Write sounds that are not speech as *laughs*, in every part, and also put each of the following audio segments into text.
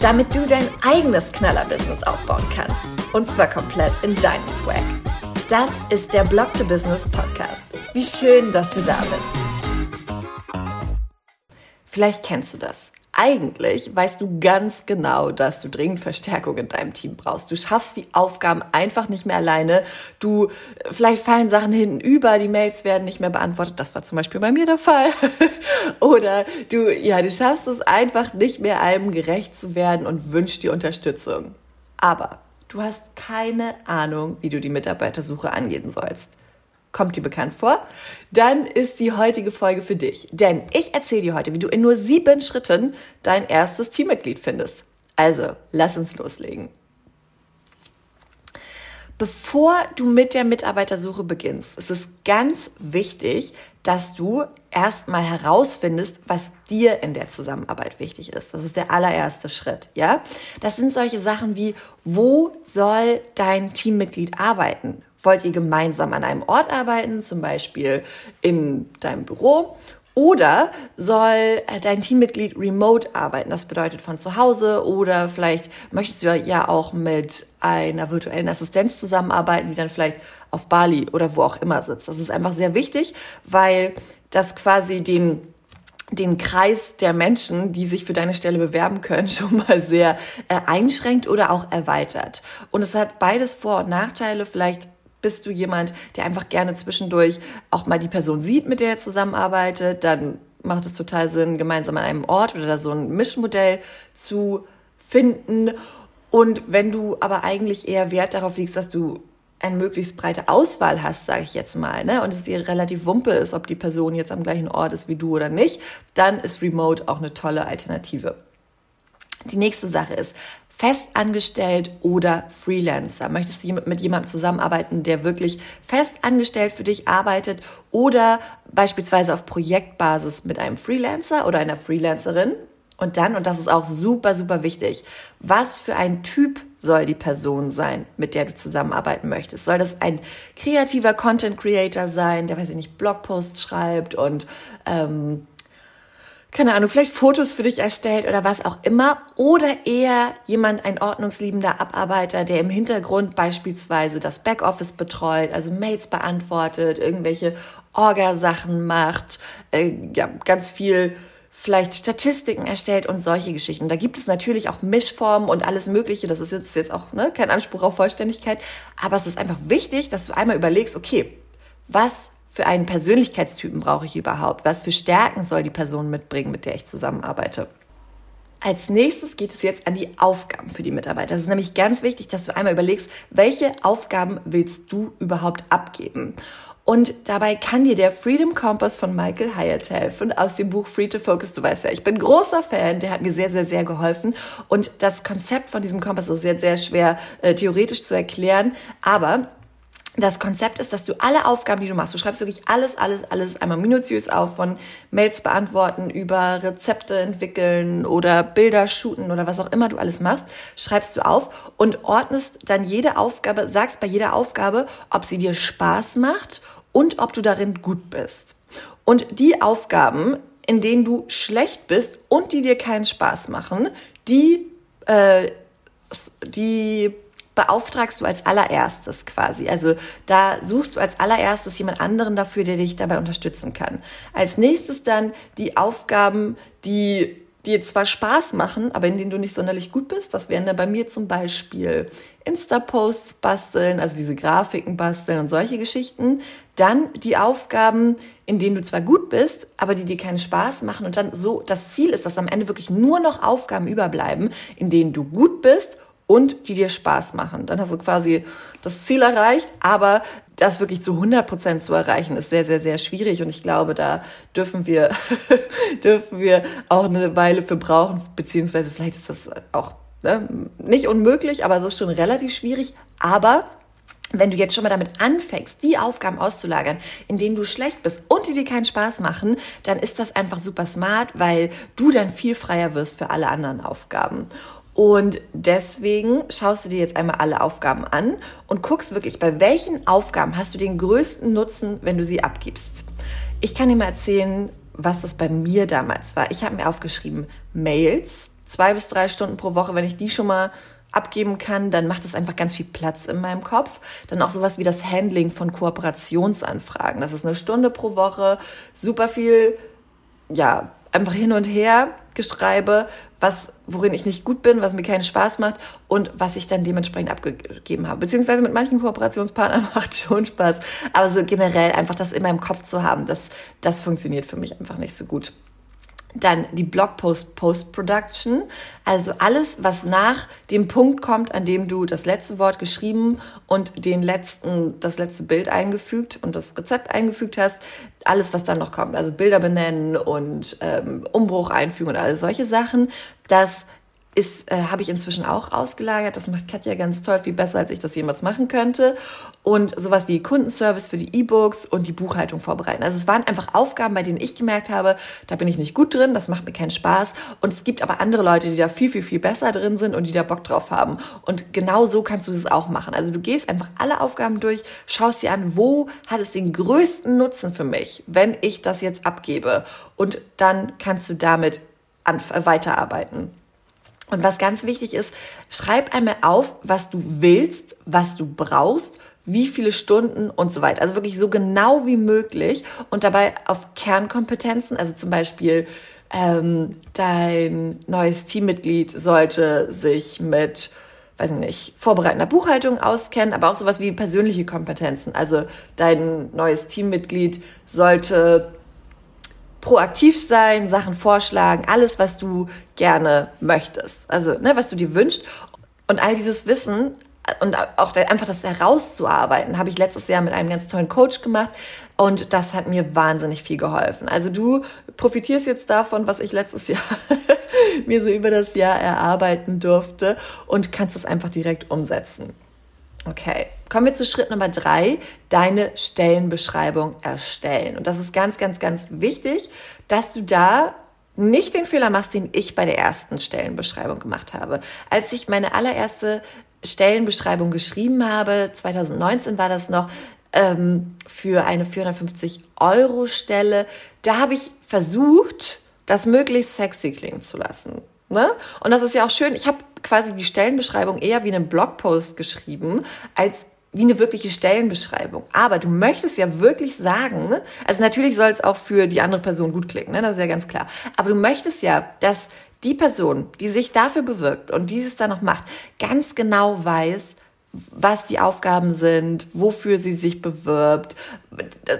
damit du dein eigenes Knaller-Business aufbauen kannst. Und zwar komplett in deinem Swag. Das ist der Blog to Business Podcast. Wie schön, dass du da bist. Vielleicht kennst du das eigentlich weißt du ganz genau, dass du dringend Verstärkung in deinem Team brauchst. Du schaffst die Aufgaben einfach nicht mehr alleine. Du, vielleicht fallen Sachen hinten über, die Mails werden nicht mehr beantwortet. Das war zum Beispiel bei mir der Fall. *laughs* Oder du, ja, du schaffst es einfach nicht mehr allem gerecht zu werden und wünschst dir Unterstützung. Aber du hast keine Ahnung, wie du die Mitarbeitersuche angehen sollst. Kommt dir bekannt vor? Dann ist die heutige Folge für dich. Denn ich erzähle dir heute, wie du in nur sieben Schritten dein erstes Teammitglied findest. Also, lass uns loslegen. Bevor du mit der Mitarbeitersuche beginnst, ist es ganz wichtig, dass du erstmal herausfindest, was dir in der Zusammenarbeit wichtig ist. Das ist der allererste Schritt, ja? Das sind solche Sachen wie, wo soll dein Teammitglied arbeiten? Wollt ihr gemeinsam an einem Ort arbeiten, zum Beispiel in deinem Büro? Oder soll dein Teammitglied remote arbeiten? Das bedeutet von zu Hause oder vielleicht möchtest du ja auch mit einer virtuellen Assistenz zusammenarbeiten, die dann vielleicht auf Bali oder wo auch immer sitzt. Das ist einfach sehr wichtig, weil das quasi den den Kreis der Menschen, die sich für deine Stelle bewerben können, *laughs* schon mal sehr äh, einschränkt oder auch erweitert. Und es hat beides Vor- und Nachteile. Vielleicht bist du jemand, der einfach gerne zwischendurch auch mal die Person sieht, mit der er zusammenarbeitet, dann macht es total Sinn, gemeinsam an einem Ort oder so ein Mischmodell zu finden. Und wenn du aber eigentlich eher Wert darauf legst, dass du eine möglichst breite Auswahl hast, sage ich jetzt mal, ne, und es dir relativ wumpe ist, ob die Person jetzt am gleichen Ort ist wie du oder nicht, dann ist Remote auch eine tolle Alternative. Die nächste Sache ist, festangestellt oder Freelancer? Möchtest du mit jemandem zusammenarbeiten, der wirklich festangestellt für dich arbeitet oder beispielsweise auf Projektbasis mit einem Freelancer oder einer Freelancerin? Und dann, und das ist auch super, super wichtig, was für ein Typ soll die Person sein, mit der du zusammenarbeiten möchtest? Soll das ein kreativer Content Creator sein, der, weiß ich nicht, Blogposts schreibt und ähm, keine Ahnung, vielleicht Fotos für dich erstellt oder was auch immer. Oder eher jemand, ein ordnungsliebender Abarbeiter, der im Hintergrund beispielsweise das Backoffice betreut, also Mails beantwortet, irgendwelche Orga-Sachen macht, äh, ja, ganz viel vielleicht Statistiken erstellt und solche Geschichten. Da gibt es natürlich auch Mischformen und alles Mögliche. Das ist jetzt, jetzt auch ne, kein Anspruch auf Vollständigkeit. Aber es ist einfach wichtig, dass du einmal überlegst, okay, was für einen Persönlichkeitstypen brauche ich überhaupt? Was für Stärken soll die Person mitbringen, mit der ich zusammenarbeite? Als nächstes geht es jetzt an die Aufgaben für die Mitarbeiter. Es ist nämlich ganz wichtig, dass du einmal überlegst, welche Aufgaben willst du überhaupt abgeben? Und dabei kann dir der Freedom Compass von Michael Hyatt helfen aus dem Buch Free to Focus. Du weißt ja, ich bin großer Fan, der hat mir sehr, sehr, sehr geholfen. Und das Konzept von diesem Kompass ist sehr, sehr schwer äh, theoretisch zu erklären. Aber das Konzept ist, dass du alle Aufgaben, die du machst, du schreibst wirklich alles, alles, alles einmal minutiös auf, von Mails beantworten über Rezepte entwickeln oder Bilder shooten oder was auch immer du alles machst, schreibst du auf und ordnest dann jede Aufgabe, sagst bei jeder Aufgabe, ob sie dir Spaß macht und ob du darin gut bist. Und die Aufgaben, in denen du schlecht bist und die dir keinen Spaß machen, die, äh, die beauftragst du als allererstes quasi. Also da suchst du als allererstes jemand anderen dafür, der dich dabei unterstützen kann. Als nächstes dann die Aufgaben, die dir zwar Spaß machen, aber in denen du nicht sonderlich gut bist. Das wären dann bei mir zum Beispiel Insta-Posts basteln, also diese Grafiken basteln und solche Geschichten. Dann die Aufgaben, in denen du zwar gut bist, aber die dir keinen Spaß machen. Und dann so, das Ziel ist, dass am Ende wirklich nur noch Aufgaben überbleiben, in denen du gut bist und die dir Spaß machen. Dann hast du quasi das Ziel erreicht, aber das wirklich zu 100 Prozent zu erreichen, ist sehr, sehr, sehr schwierig und ich glaube, da dürfen wir, *laughs* dürfen wir auch eine Weile für brauchen, beziehungsweise vielleicht ist das auch Ne? Nicht unmöglich, aber es ist schon relativ schwierig. Aber wenn du jetzt schon mal damit anfängst, die Aufgaben auszulagern, in denen du schlecht bist und die dir keinen Spaß machen, dann ist das einfach super smart, weil du dann viel freier wirst für alle anderen Aufgaben. Und deswegen schaust du dir jetzt einmal alle Aufgaben an und guckst wirklich, bei welchen Aufgaben hast du den größten Nutzen, wenn du sie abgibst. Ich kann dir mal erzählen, was das bei mir damals war. Ich habe mir aufgeschrieben, Mails, zwei bis drei Stunden pro Woche, wenn ich die schon mal abgeben kann, dann macht das einfach ganz viel Platz in meinem Kopf. Dann auch sowas wie das Handling von Kooperationsanfragen. Das ist eine Stunde pro Woche, super viel, ja, einfach hin und her geschreibe, was, worin ich nicht gut bin, was mir keinen Spaß macht und was ich dann dementsprechend abgegeben habe. Beziehungsweise mit manchen Kooperationspartnern *laughs* macht schon Spaß. Aber so generell einfach das in meinem Kopf zu haben, das, das funktioniert für mich einfach nicht so gut. Dann die Blogpost Post-Production, also alles, was nach dem Punkt kommt, an dem du das letzte Wort geschrieben und den letzten, das letzte Bild eingefügt und das Rezept eingefügt hast, alles, was dann noch kommt, also Bilder benennen und ähm, Umbruch einfügen und all solche Sachen, das ist, äh, habe ich inzwischen auch ausgelagert. Das macht Katja ganz toll, viel besser, als ich das jemals machen könnte. Und sowas wie Kundenservice für die E-Books und die Buchhaltung vorbereiten. Also es waren einfach Aufgaben, bei denen ich gemerkt habe, da bin ich nicht gut drin, das macht mir keinen Spaß. Und es gibt aber andere Leute, die da viel, viel, viel besser drin sind und die da Bock drauf haben. Und genau so kannst du es auch machen. Also du gehst einfach alle Aufgaben durch, schaust dir an, wo hat es den größten Nutzen für mich, wenn ich das jetzt abgebe. Und dann kannst du damit weiterarbeiten. Und was ganz wichtig ist, schreib einmal auf, was du willst, was du brauchst, wie viele Stunden und so weiter. Also wirklich so genau wie möglich und dabei auf Kernkompetenzen, also zum Beispiel ähm, dein neues Teammitglied sollte sich mit weiß ich nicht, vorbereitender Buchhaltung auskennen, aber auch sowas wie persönliche Kompetenzen. Also dein neues Teammitglied sollte proaktiv sein, Sachen vorschlagen, alles, was du gerne möchtest. Also, ne, was du dir wünschst. Und all dieses Wissen und auch einfach das herauszuarbeiten, habe ich letztes Jahr mit einem ganz tollen Coach gemacht und das hat mir wahnsinnig viel geholfen. Also du profitierst jetzt davon, was ich letztes Jahr *laughs* mir so über das Jahr erarbeiten durfte und kannst es einfach direkt umsetzen. Okay, kommen wir zu Schritt Nummer drei, deine Stellenbeschreibung erstellen. Und das ist ganz, ganz, ganz wichtig, dass du da nicht den Fehler machst, den ich bei der ersten Stellenbeschreibung gemacht habe. Als ich meine allererste Stellenbeschreibung geschrieben habe, 2019 war das noch, ähm, für eine 450 Euro Stelle, da habe ich versucht, das möglichst sexy klingen zu lassen. Ne? Und das ist ja auch schön. Ich habe quasi die Stellenbeschreibung eher wie einen Blogpost geschrieben, als wie eine wirkliche Stellenbeschreibung. Aber du möchtest ja wirklich sagen, also natürlich soll es auch für die andere Person gut klicken, ne? das ist ja ganz klar. Aber du möchtest ja, dass die Person, die sich dafür bewirkt und dieses dann noch macht, ganz genau weiß, was die Aufgaben sind, wofür sie sich bewirbt.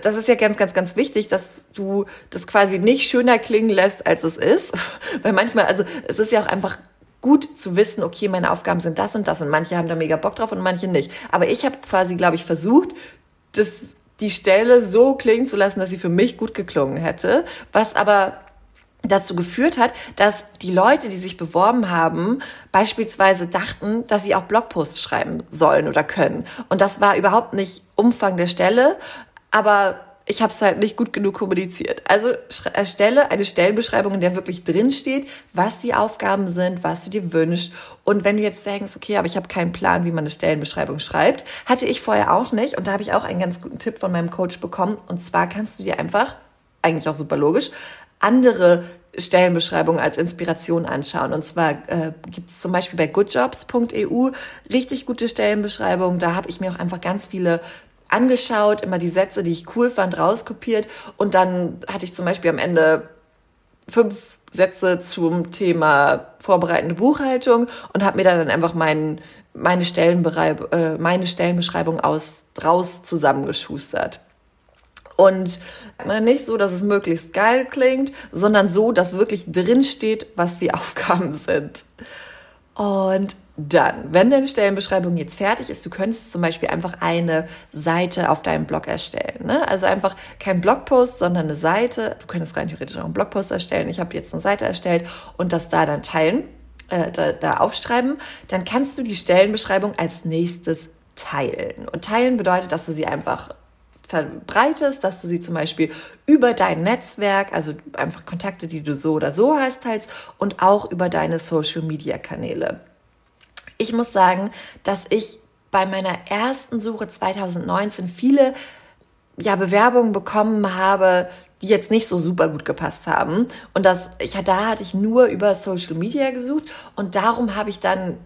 Das ist ja ganz, ganz, ganz wichtig, dass du das quasi nicht schöner klingen lässt, als es ist. *laughs* Weil manchmal, also es ist ja auch einfach gut zu wissen, okay, meine Aufgaben sind das und das und manche haben da mega Bock drauf und manche nicht. Aber ich habe quasi, glaube ich, versucht, das, die Stelle so klingen zu lassen, dass sie für mich gut geklungen hätte, was aber dazu geführt hat, dass die Leute, die sich beworben haben, beispielsweise dachten, dass sie auch Blogposts schreiben sollen oder können. Und das war überhaupt nicht Umfang der Stelle, aber ich habe es halt nicht gut genug kommuniziert. Also erstelle eine Stellenbeschreibung, in der wirklich drin steht, was die Aufgaben sind, was du dir wünschst. Und wenn du jetzt denkst, okay, aber ich habe keinen Plan, wie man eine Stellenbeschreibung schreibt, hatte ich vorher auch nicht. Und da habe ich auch einen ganz guten Tipp von meinem Coach bekommen. Und zwar kannst du dir einfach, eigentlich auch super logisch, andere Stellenbeschreibungen als Inspiration anschauen. Und zwar äh, gibt es zum Beispiel bei goodjobs.eu richtig gute Stellenbeschreibungen. Da habe ich mir auch einfach ganz viele angeschaut, immer die Sätze, die ich cool fand, rauskopiert. Und dann hatte ich zum Beispiel am Ende fünf Sätze zum Thema vorbereitende Buchhaltung und habe mir dann einfach meinen meine, Stellenbereib äh, meine Stellenbeschreibung aus draus zusammengeschustert. Und na, nicht so, dass es möglichst geil klingt, sondern so, dass wirklich drin steht, was die *laughs* Aufgaben sind. Und dann, wenn deine Stellenbeschreibung jetzt fertig ist, du könntest zum Beispiel einfach eine Seite auf deinem Blog erstellen. Ne? Also einfach kein Blogpost, sondern eine Seite. Du könntest rein theoretisch auch einen Blogpost erstellen. Ich habe jetzt eine Seite erstellt und das da dann teilen. äh, da, da aufschreiben, dann kannst du die Stellenbeschreibung als nächstes teilen. Und teilen bedeutet, dass du sie einfach verbreitest, dass du sie zum Beispiel über dein Netzwerk, also einfach Kontakte, die du so oder so hast, teilst und auch über deine Social-Media-Kanäle. Ich muss sagen, dass ich bei meiner ersten Suche 2019 viele ja, Bewerbungen bekommen habe, die jetzt nicht so super gut gepasst haben. Und das, ich, da hatte ich nur über Social Media gesucht und darum habe ich dann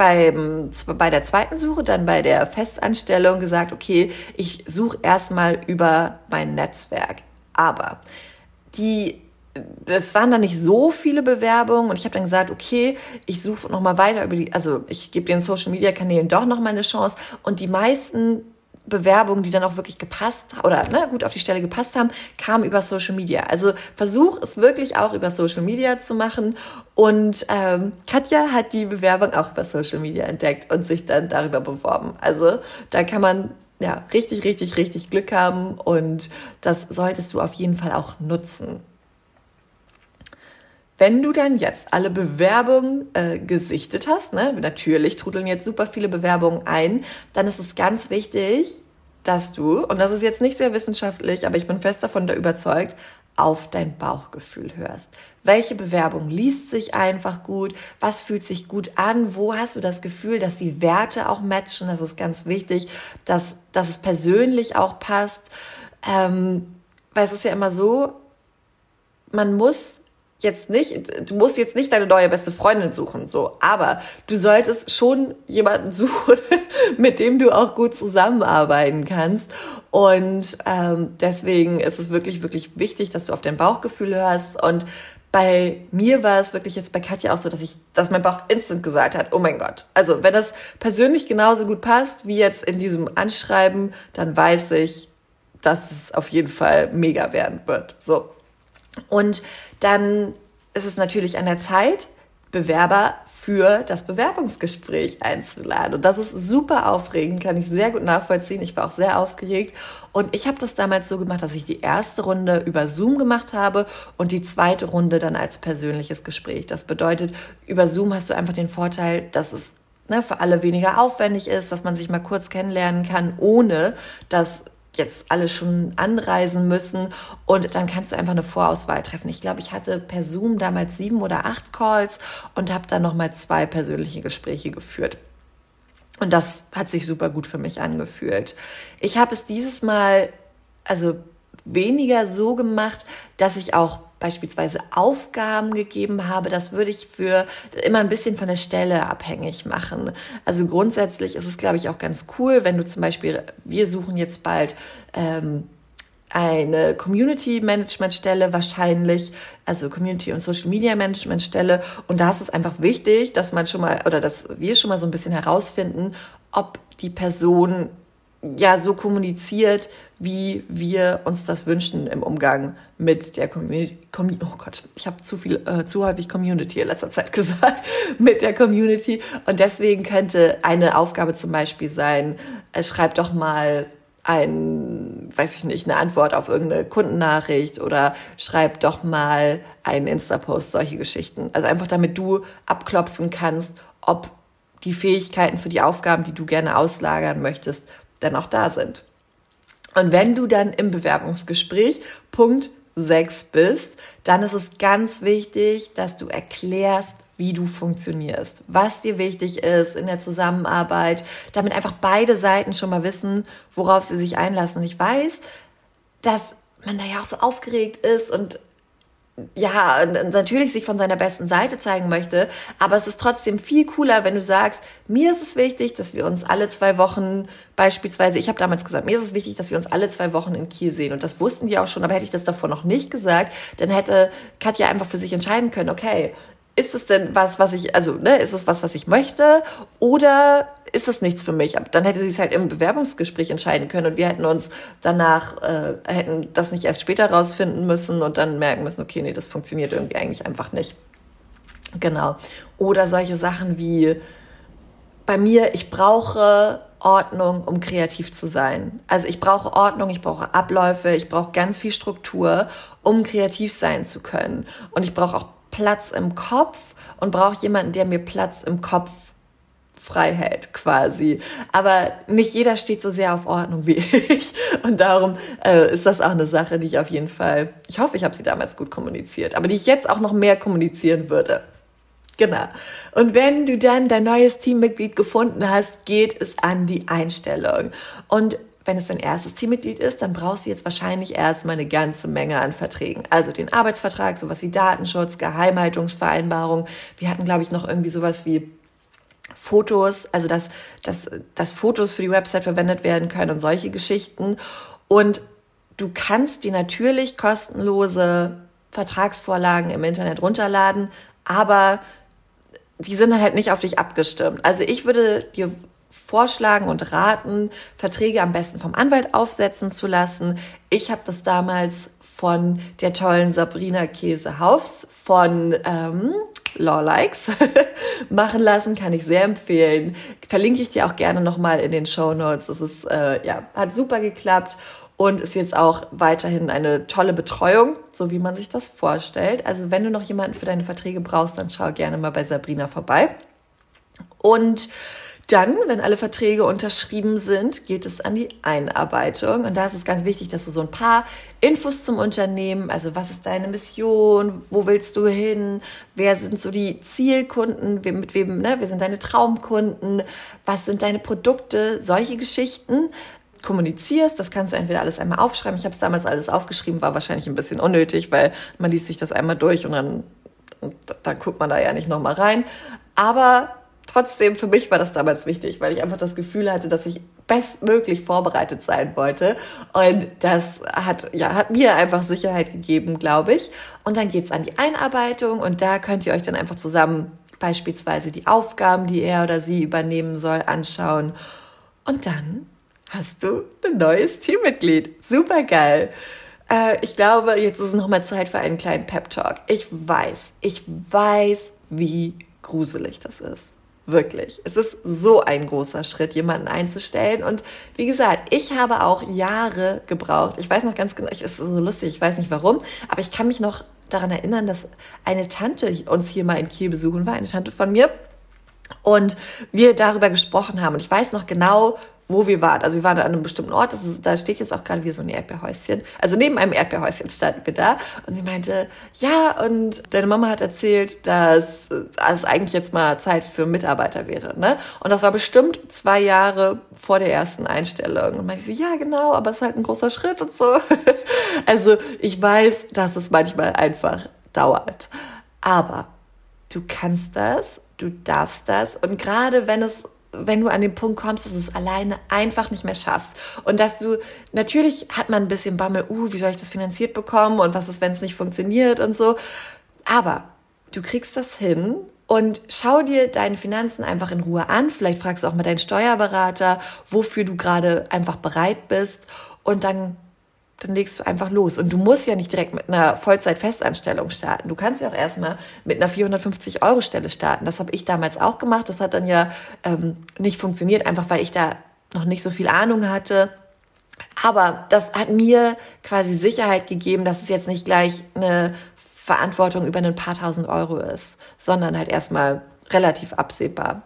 beim, bei der zweiten Suche, dann bei der Festanstellung gesagt, okay, ich suche erstmal über mein Netzwerk. Aber die das waren dann nicht so viele Bewerbungen und ich habe dann gesagt, okay, ich suche noch mal weiter über die, also ich gebe den Social Media Kanälen doch noch eine Chance und die meisten Bewerbungen, die dann auch wirklich gepasst oder ne, gut auf die Stelle gepasst haben, kamen über Social Media. Also versuch es wirklich auch über Social Media zu machen. Und ähm, Katja hat die Bewerbung auch über Social Media entdeckt und sich dann darüber beworben. Also da kann man ja richtig, richtig, richtig Glück haben und das solltest du auf jeden Fall auch nutzen. Wenn du dann jetzt alle Bewerbungen äh, gesichtet hast, ne, natürlich trudeln jetzt super viele Bewerbungen ein, dann ist es ganz wichtig, dass du, und das ist jetzt nicht sehr wissenschaftlich, aber ich bin fest davon überzeugt, auf dein Bauchgefühl hörst. Welche Bewerbung liest sich einfach gut? Was fühlt sich gut an? Wo hast du das Gefühl, dass die Werte auch matchen? Das ist ganz wichtig, dass, dass es persönlich auch passt. Ähm, weil es ist ja immer so, man muss jetzt nicht, du musst jetzt nicht deine neue beste Freundin suchen, so, aber du solltest schon jemanden *laughs* suchen, mit dem du auch gut zusammenarbeiten kannst. Und ähm, deswegen ist es wirklich, wirklich wichtig, dass du auf dein Bauchgefühl hörst. Und bei mir war es wirklich jetzt bei Katja auch so, dass ich, dass mein Bauch instant gesagt hat, oh mein Gott. Also wenn das persönlich genauso gut passt wie jetzt in diesem Anschreiben, dann weiß ich, dass es auf jeden Fall mega werden wird. So. Und dann ist es natürlich an der Zeit, Bewerber für das Bewerbungsgespräch einzuladen. Und das ist super aufregend, kann ich sehr gut nachvollziehen. Ich war auch sehr aufgeregt. Und ich habe das damals so gemacht, dass ich die erste Runde über Zoom gemacht habe und die zweite Runde dann als persönliches Gespräch. Das bedeutet, über Zoom hast du einfach den Vorteil, dass es ne, für alle weniger aufwendig ist, dass man sich mal kurz kennenlernen kann, ohne dass jetzt alle schon anreisen müssen und dann kannst du einfach eine Vorauswahl treffen. Ich glaube, ich hatte per Zoom damals sieben oder acht Calls und habe dann nochmal zwei persönliche Gespräche geführt. Und das hat sich super gut für mich angefühlt. Ich habe es dieses Mal, also weniger so gemacht, dass ich auch beispielsweise Aufgaben gegeben habe, das würde ich für immer ein bisschen von der Stelle abhängig machen. Also grundsätzlich ist es, glaube ich, auch ganz cool, wenn du zum Beispiel, wir suchen jetzt bald ähm, eine Community Management Stelle wahrscheinlich, also Community und Social Media Management Stelle. Und da ist es einfach wichtig, dass man schon mal oder dass wir schon mal so ein bisschen herausfinden, ob die Person ja so kommuniziert, wie wir uns das wünschen im Umgang mit der Community. oh Gott, ich habe zu viel, äh, zu häufig Community in letzter Zeit *laughs* gesagt, mit der Community. Und deswegen könnte eine Aufgabe zum Beispiel sein, äh, schreib doch mal ein, weiß ich nicht, eine Antwort auf irgendeine Kundennachricht oder schreib doch mal einen Insta-Post, solche Geschichten. Also einfach damit du abklopfen kannst, ob die Fähigkeiten für die Aufgaben, die du gerne auslagern möchtest, dann auch da sind. Und wenn du dann im Bewerbungsgespräch Punkt 6 bist, dann ist es ganz wichtig, dass du erklärst, wie du funktionierst, was dir wichtig ist in der Zusammenarbeit, damit einfach beide Seiten schon mal wissen, worauf sie sich einlassen. Und ich weiß, dass man da ja auch so aufgeregt ist und ja, natürlich sich von seiner besten Seite zeigen möchte, aber es ist trotzdem viel cooler, wenn du sagst, mir ist es wichtig, dass wir uns alle zwei Wochen beispielsweise, ich habe damals gesagt, mir ist es wichtig, dass wir uns alle zwei Wochen in Kiel sehen. Und das wussten die auch schon, aber hätte ich das davor noch nicht gesagt, dann hätte Katja einfach für sich entscheiden können, okay, ist es denn was, was ich, also, ne, ist es was, was ich möchte? Oder ist es nichts für mich? Dann hätte sie es halt im Bewerbungsgespräch entscheiden können und wir hätten uns danach, äh, hätten das nicht erst später rausfinden müssen und dann merken müssen, okay, nee, das funktioniert irgendwie eigentlich einfach nicht. Genau. Oder solche Sachen wie bei mir, ich brauche Ordnung, um kreativ zu sein. Also ich brauche Ordnung, ich brauche Abläufe, ich brauche ganz viel Struktur, um kreativ sein zu können. Und ich brauche auch Platz im Kopf und brauche jemanden, der mir Platz im Kopf frei hält, quasi. Aber nicht jeder steht so sehr auf Ordnung wie *laughs* ich. Und darum äh, ist das auch eine Sache, die ich auf jeden Fall, ich hoffe, ich habe sie damals gut kommuniziert, aber die ich jetzt auch noch mehr kommunizieren würde. Genau. Und wenn du dann dein neues Teammitglied gefunden hast, geht es an die Einstellung. Und wenn es dein erstes Teammitglied ist, dann brauchst du jetzt wahrscheinlich erstmal eine ganze Menge an Verträgen. Also den Arbeitsvertrag, sowas wie Datenschutz, Geheimhaltungsvereinbarung. Wir hatten, glaube ich, noch irgendwie sowas wie Fotos, also dass, dass, dass Fotos für die Website verwendet werden können und solche Geschichten. Und du kannst die natürlich kostenlose Vertragsvorlagen im Internet runterladen, aber die sind halt nicht auf dich abgestimmt. Also ich würde dir vorschlagen und raten, Verträge am besten vom Anwalt aufsetzen zu lassen. Ich habe das damals von der tollen Sabrina Käsehaufs von ähm, Lawlikes *laughs* machen lassen, kann ich sehr empfehlen. Verlinke ich dir auch gerne nochmal in den Show Notes. Das ist, äh, ja, hat super geklappt und ist jetzt auch weiterhin eine tolle Betreuung, so wie man sich das vorstellt. Also wenn du noch jemanden für deine Verträge brauchst, dann schau gerne mal bei Sabrina vorbei. Und dann, wenn alle Verträge unterschrieben sind, geht es an die Einarbeitung. Und da ist es ganz wichtig, dass du so ein paar Infos zum Unternehmen, also was ist deine Mission, wo willst du hin, wer sind so die Zielkunden, mit wem, ne, wer sind deine Traumkunden, was sind deine Produkte, solche Geschichten kommunizierst. Das kannst du entweder alles einmal aufschreiben. Ich habe es damals alles aufgeschrieben, war wahrscheinlich ein bisschen unnötig, weil man liest sich das einmal durch und dann, und dann guckt man da ja nicht nochmal rein. Aber trotzdem, für mich war das damals wichtig, weil ich einfach das Gefühl hatte, dass ich bestmöglich vorbereitet sein wollte. Und das hat, ja, hat mir einfach Sicherheit gegeben, glaube ich. Und dann geht's an die Einarbeitung und da könnt ihr euch dann einfach zusammen beispielsweise die Aufgaben, die er oder sie übernehmen soll, anschauen. Und dann hast du ein neues Teammitglied. Super geil. Äh, ich glaube, jetzt ist nochmal Zeit für einen kleinen Pep-Talk. Ich weiß, ich weiß, wie gruselig das ist. Wirklich. Es ist so ein großer Schritt, jemanden einzustellen. Und wie gesagt, ich habe auch Jahre gebraucht. Ich weiß noch ganz genau, es ist so lustig, ich weiß nicht warum, aber ich kann mich noch daran erinnern, dass eine Tante uns hier mal in Kiel besuchen war, eine Tante von mir. Und wir darüber gesprochen haben. Und ich weiß noch genau, wo wir waren. Also wir waren an einem bestimmten Ort, das ist, da steht jetzt auch gerade wie so ein Erdbeerhäuschen. Also neben einem Erdbeerhäuschen standen wir da und sie meinte, ja, und deine Mama hat erzählt, dass es eigentlich jetzt mal Zeit für Mitarbeiter wäre. Ne? Und das war bestimmt zwei Jahre vor der ersten Einstellung. Und meinte sie, ja, genau, aber es ist halt ein großer Schritt und so. *laughs* also ich weiß, dass es manchmal einfach dauert. Aber du kannst das, du darfst das. Und gerade wenn es wenn du an den Punkt kommst, dass du es alleine einfach nicht mehr schaffst. Und dass du natürlich hat man ein bisschen Bammel, uh, wie soll ich das finanziert bekommen und was ist, wenn es nicht funktioniert und so, aber du kriegst das hin und schau dir deine Finanzen einfach in Ruhe an. Vielleicht fragst du auch mal deinen Steuerberater, wofür du gerade einfach bereit bist. Und dann dann legst du einfach los. Und du musst ja nicht direkt mit einer Vollzeit-Festanstellung starten. Du kannst ja auch erstmal mit einer 450-Euro-Stelle starten. Das habe ich damals auch gemacht. Das hat dann ja ähm, nicht funktioniert, einfach weil ich da noch nicht so viel Ahnung hatte. Aber das hat mir quasi Sicherheit gegeben, dass es jetzt nicht gleich eine Verantwortung über ein paar tausend Euro ist, sondern halt erstmal relativ absehbar.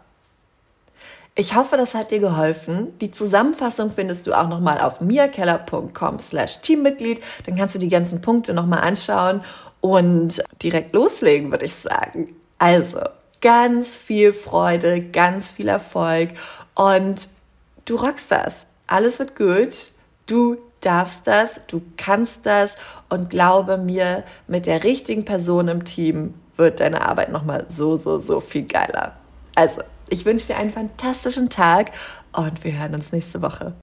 Ich hoffe, das hat dir geholfen. Die Zusammenfassung findest du auch nochmal auf miakeller.com slash Teammitglied. Dann kannst du die ganzen Punkte nochmal anschauen und direkt loslegen, würde ich sagen. Also, ganz viel Freude, ganz viel Erfolg und du rockst das. Alles wird gut. Du darfst das, du kannst das und glaube mir, mit der richtigen Person im Team wird deine Arbeit nochmal so, so, so viel geiler. Also, ich wünsche dir einen fantastischen Tag und wir hören uns nächste Woche.